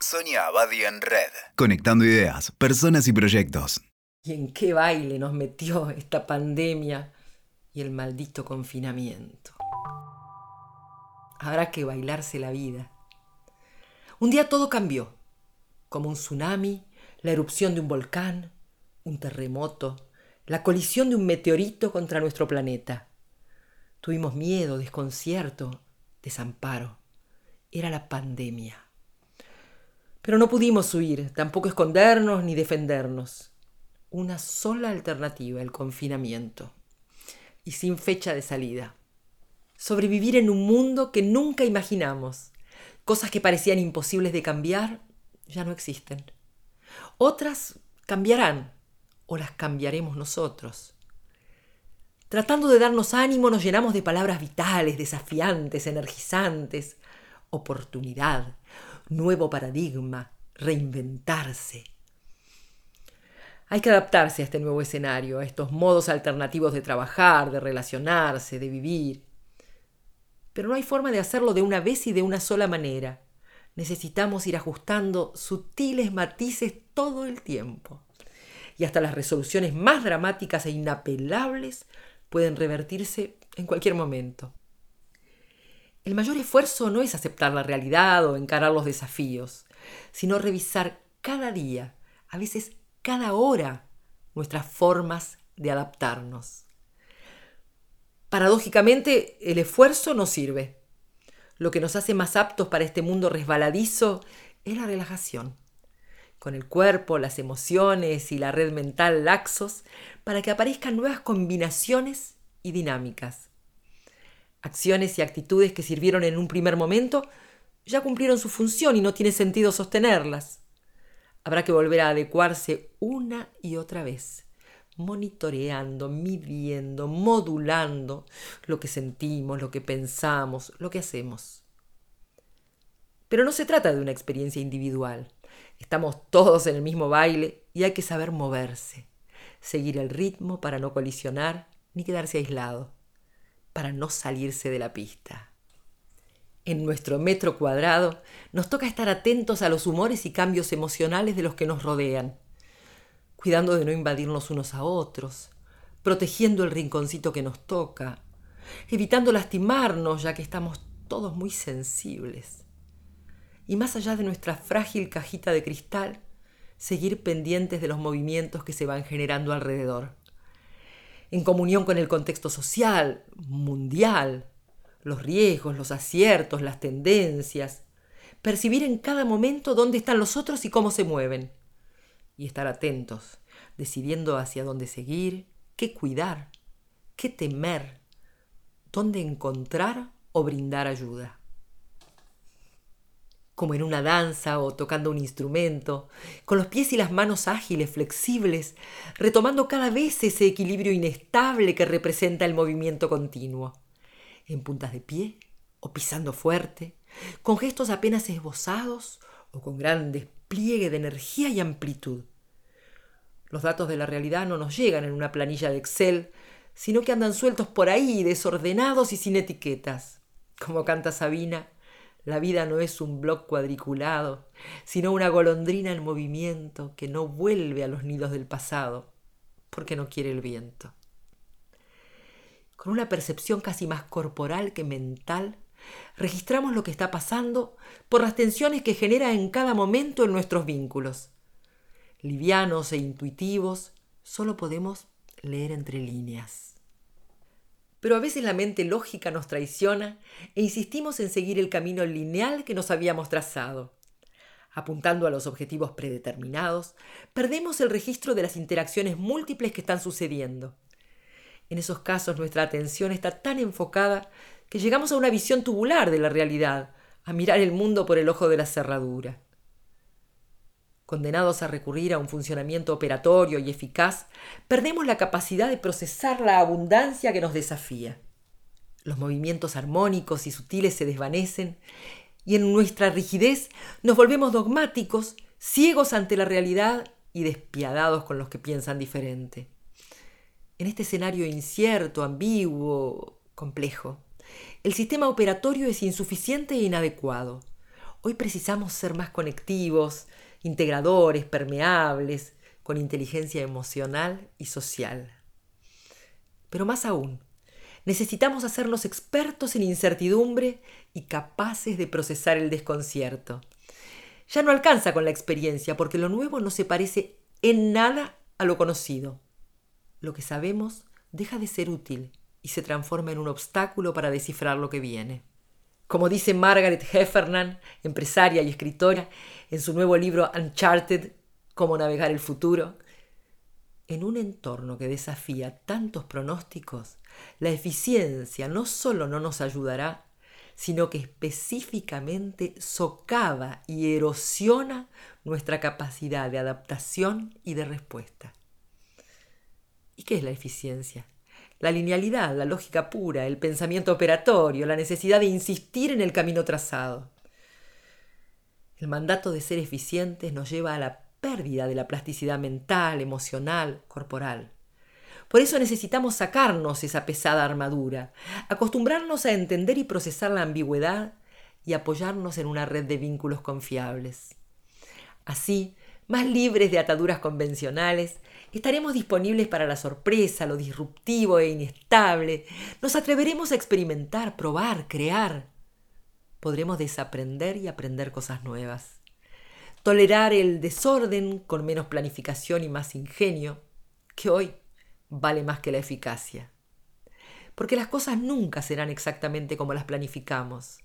Sonia Abadi en Red. Conectando ideas, personas y proyectos. ¿Y en qué baile nos metió esta pandemia y el maldito confinamiento? Habrá que bailarse la vida. Un día todo cambió, como un tsunami, la erupción de un volcán, un terremoto, la colisión de un meteorito contra nuestro planeta. Tuvimos miedo, desconcierto, desamparo. Era la pandemia. Pero no pudimos huir, tampoco escondernos ni defendernos. Una sola alternativa, el confinamiento. Y sin fecha de salida. Sobrevivir en un mundo que nunca imaginamos. Cosas que parecían imposibles de cambiar ya no existen. Otras cambiarán o las cambiaremos nosotros. Tratando de darnos ánimo nos llenamos de palabras vitales, desafiantes, energizantes. Oportunidad, nuevo paradigma, reinventarse. Hay que adaptarse a este nuevo escenario, a estos modos alternativos de trabajar, de relacionarse, de vivir. Pero no hay forma de hacerlo de una vez y de una sola manera. Necesitamos ir ajustando sutiles matices todo el tiempo. Y hasta las resoluciones más dramáticas e inapelables pueden revertirse en cualquier momento. El mayor esfuerzo no es aceptar la realidad o encarar los desafíos, sino revisar cada día, a veces cada hora, nuestras formas de adaptarnos. Paradójicamente, el esfuerzo no sirve. Lo que nos hace más aptos para este mundo resbaladizo es la relajación. Con el cuerpo, las emociones y la red mental laxos para que aparezcan nuevas combinaciones y dinámicas acciones y actitudes que sirvieron en un primer momento ya cumplieron su función y no tiene sentido sostenerlas. Habrá que volver a adecuarse una y otra vez, monitoreando, midiendo, modulando lo que sentimos, lo que pensamos, lo que hacemos. Pero no se trata de una experiencia individual. Estamos todos en el mismo baile y hay que saber moverse, seguir el ritmo para no colisionar ni quedarse aislado para no salirse de la pista. En nuestro metro cuadrado nos toca estar atentos a los humores y cambios emocionales de los que nos rodean, cuidando de no invadirnos unos a otros, protegiendo el rinconcito que nos toca, evitando lastimarnos ya que estamos todos muy sensibles. Y más allá de nuestra frágil cajita de cristal, seguir pendientes de los movimientos que se van generando alrededor en comunión con el contexto social, mundial, los riesgos, los aciertos, las tendencias, percibir en cada momento dónde están los otros y cómo se mueven, y estar atentos, decidiendo hacia dónde seguir, qué cuidar, qué temer, dónde encontrar o brindar ayuda como en una danza o tocando un instrumento, con los pies y las manos ágiles, flexibles, retomando cada vez ese equilibrio inestable que representa el movimiento continuo, en puntas de pie o pisando fuerte, con gestos apenas esbozados o con gran despliegue de energía y amplitud. Los datos de la realidad no nos llegan en una planilla de Excel, sino que andan sueltos por ahí, desordenados y sin etiquetas. Como canta Sabina, la vida no es un bloc cuadriculado, sino una golondrina en movimiento que no vuelve a los nidos del pasado porque no quiere el viento. Con una percepción casi más corporal que mental, registramos lo que está pasando por las tensiones que genera en cada momento en nuestros vínculos. Livianos e intuitivos, solo podemos leer entre líneas. Pero a veces la mente lógica nos traiciona e insistimos en seguir el camino lineal que nos habíamos trazado. Apuntando a los objetivos predeterminados, perdemos el registro de las interacciones múltiples que están sucediendo. En esos casos nuestra atención está tan enfocada que llegamos a una visión tubular de la realidad, a mirar el mundo por el ojo de la cerradura condenados a recurrir a un funcionamiento operatorio y eficaz, perdemos la capacidad de procesar la abundancia que nos desafía. Los movimientos armónicos y sutiles se desvanecen y en nuestra rigidez nos volvemos dogmáticos, ciegos ante la realidad y despiadados con los que piensan diferente. En este escenario incierto, ambiguo, complejo, el sistema operatorio es insuficiente e inadecuado Hoy precisamos ser más conectivos, integradores, permeables, con inteligencia emocional y social. Pero más aún, necesitamos hacernos expertos en incertidumbre y capaces de procesar el desconcierto. Ya no alcanza con la experiencia porque lo nuevo no se parece en nada a lo conocido. Lo que sabemos deja de ser útil y se transforma en un obstáculo para descifrar lo que viene. Como dice Margaret Heffernan, empresaria y escritora, en su nuevo libro Uncharted, Cómo navegar el futuro, en un entorno que desafía tantos pronósticos, la eficiencia no solo no nos ayudará, sino que específicamente socava y erosiona nuestra capacidad de adaptación y de respuesta. ¿Y qué es la eficiencia? La linealidad, la lógica pura, el pensamiento operatorio, la necesidad de insistir en el camino trazado. El mandato de ser eficientes nos lleva a la pérdida de la plasticidad mental, emocional, corporal. Por eso necesitamos sacarnos esa pesada armadura, acostumbrarnos a entender y procesar la ambigüedad y apoyarnos en una red de vínculos confiables. Así, más libres de ataduras convencionales, estaremos disponibles para la sorpresa, lo disruptivo e inestable. Nos atreveremos a experimentar, probar, crear. Podremos desaprender y aprender cosas nuevas. Tolerar el desorden con menos planificación y más ingenio, que hoy vale más que la eficacia. Porque las cosas nunca serán exactamente como las planificamos.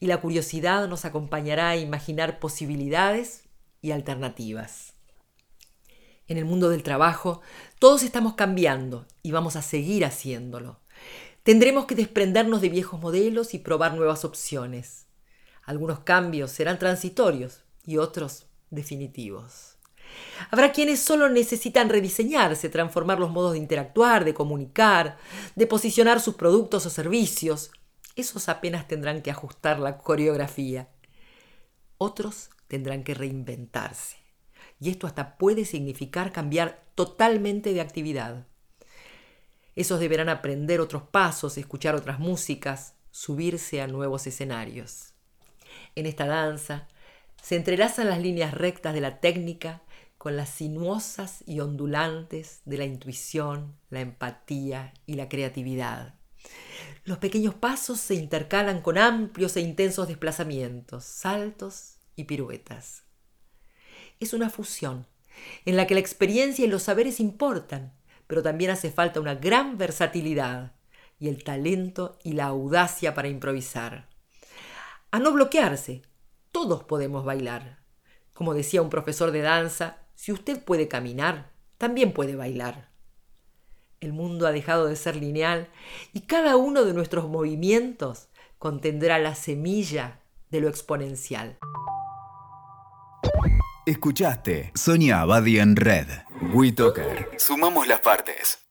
Y la curiosidad nos acompañará a imaginar posibilidades y alternativas. En el mundo del trabajo, todos estamos cambiando y vamos a seguir haciéndolo. Tendremos que desprendernos de viejos modelos y probar nuevas opciones. Algunos cambios serán transitorios y otros definitivos. Habrá quienes solo necesitan rediseñarse, transformar los modos de interactuar, de comunicar, de posicionar sus productos o servicios. Esos apenas tendrán que ajustar la coreografía. Otros tendrán que reinventarse. Y esto hasta puede significar cambiar totalmente de actividad. Esos deberán aprender otros pasos, escuchar otras músicas, subirse a nuevos escenarios. En esta danza se entrelazan las líneas rectas de la técnica con las sinuosas y ondulantes de la intuición, la empatía y la creatividad. Los pequeños pasos se intercalan con amplios e intensos desplazamientos, saltos y piruetas. Es una fusión en la que la experiencia y los saberes importan, pero también hace falta una gran versatilidad y el talento y la audacia para improvisar. A no bloquearse, todos podemos bailar. Como decía un profesor de danza, si usted puede caminar, también puede bailar. El mundo ha dejado de ser lineal y cada uno de nuestros movimientos contendrá la semilla de lo exponencial. Escuchaste Sonia Abadi en Red. WeToker. Sumamos las partes.